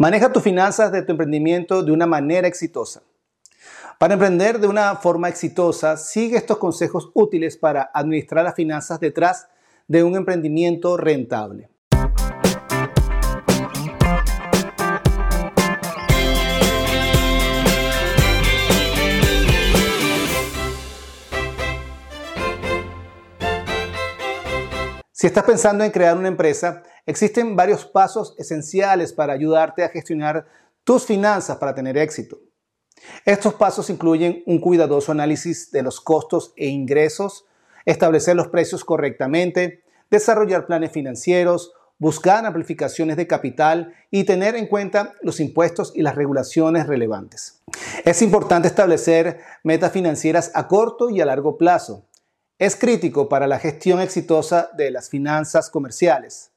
Maneja tus finanzas de tu emprendimiento de una manera exitosa. Para emprender de una forma exitosa, sigue estos consejos útiles para administrar las finanzas detrás de un emprendimiento rentable. Si estás pensando en crear una empresa, existen varios pasos esenciales para ayudarte a gestionar tus finanzas para tener éxito. Estos pasos incluyen un cuidadoso análisis de los costos e ingresos, establecer los precios correctamente, desarrollar planes financieros, buscar amplificaciones de capital y tener en cuenta los impuestos y las regulaciones relevantes. Es importante establecer metas financieras a corto y a largo plazo es crítico para la gestión exitosa de las finanzas comerciales.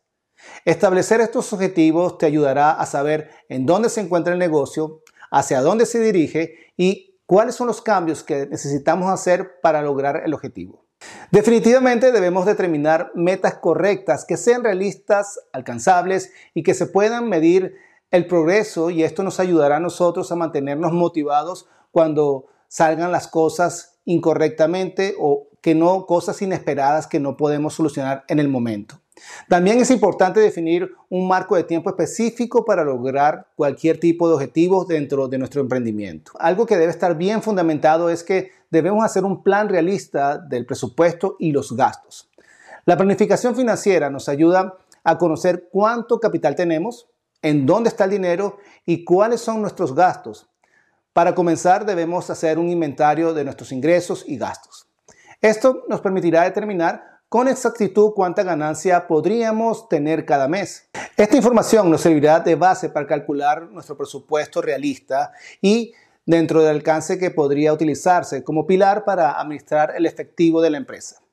Establecer estos objetivos te ayudará a saber en dónde se encuentra el negocio, hacia dónde se dirige y cuáles son los cambios que necesitamos hacer para lograr el objetivo. Definitivamente debemos determinar metas correctas que sean realistas, alcanzables y que se puedan medir el progreso y esto nos ayudará a nosotros a mantenernos motivados cuando salgan las cosas incorrectamente o que no cosas inesperadas que no podemos solucionar en el momento. También es importante definir un marco de tiempo específico para lograr cualquier tipo de objetivos dentro de nuestro emprendimiento. Algo que debe estar bien fundamentado es que debemos hacer un plan realista del presupuesto y los gastos. La planificación financiera nos ayuda a conocer cuánto capital tenemos, en dónde está el dinero y cuáles son nuestros gastos. Para comenzar debemos hacer un inventario de nuestros ingresos y gastos. Esto nos permitirá determinar con exactitud cuánta ganancia podríamos tener cada mes. Esta información nos servirá de base para calcular nuestro presupuesto realista y dentro del alcance que podría utilizarse como pilar para administrar el efectivo de la empresa.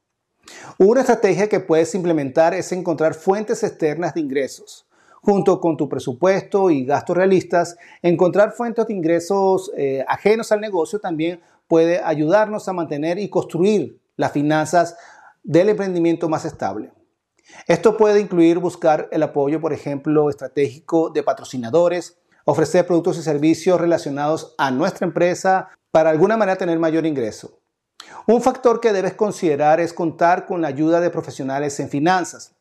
Una estrategia que puedes implementar es encontrar fuentes externas de ingresos. Junto con tu presupuesto y gastos realistas, encontrar fuentes de ingresos eh, ajenos al negocio también puede ayudarnos a mantener y construir las finanzas del emprendimiento más estable. Esto puede incluir buscar el apoyo, por ejemplo, estratégico de patrocinadores, ofrecer productos y servicios relacionados a nuestra empresa para alguna manera tener mayor ingreso. Un factor que debes considerar es contar con la ayuda de profesionales en finanzas.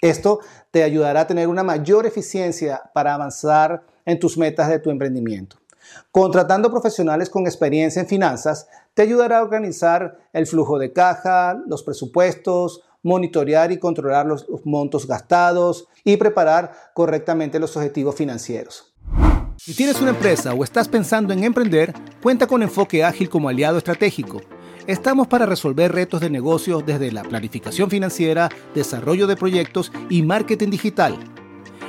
Esto te ayudará a tener una mayor eficiencia para avanzar en tus metas de tu emprendimiento. Contratando profesionales con experiencia en finanzas te ayudará a organizar el flujo de caja, los presupuestos, monitorear y controlar los montos gastados y preparar correctamente los objetivos financieros. Si tienes una empresa o estás pensando en emprender, cuenta con Enfoque Ágil como aliado estratégico. Estamos para resolver retos de negocios desde la planificación financiera, desarrollo de proyectos y marketing digital.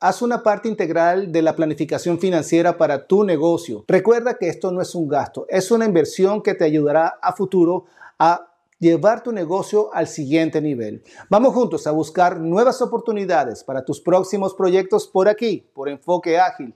Haz una parte integral de la planificación financiera para tu negocio. Recuerda que esto no es un gasto, es una inversión que te ayudará a futuro a llevar tu negocio al siguiente nivel. Vamos juntos a buscar nuevas oportunidades para tus próximos proyectos por aquí, por Enfoque Ágil.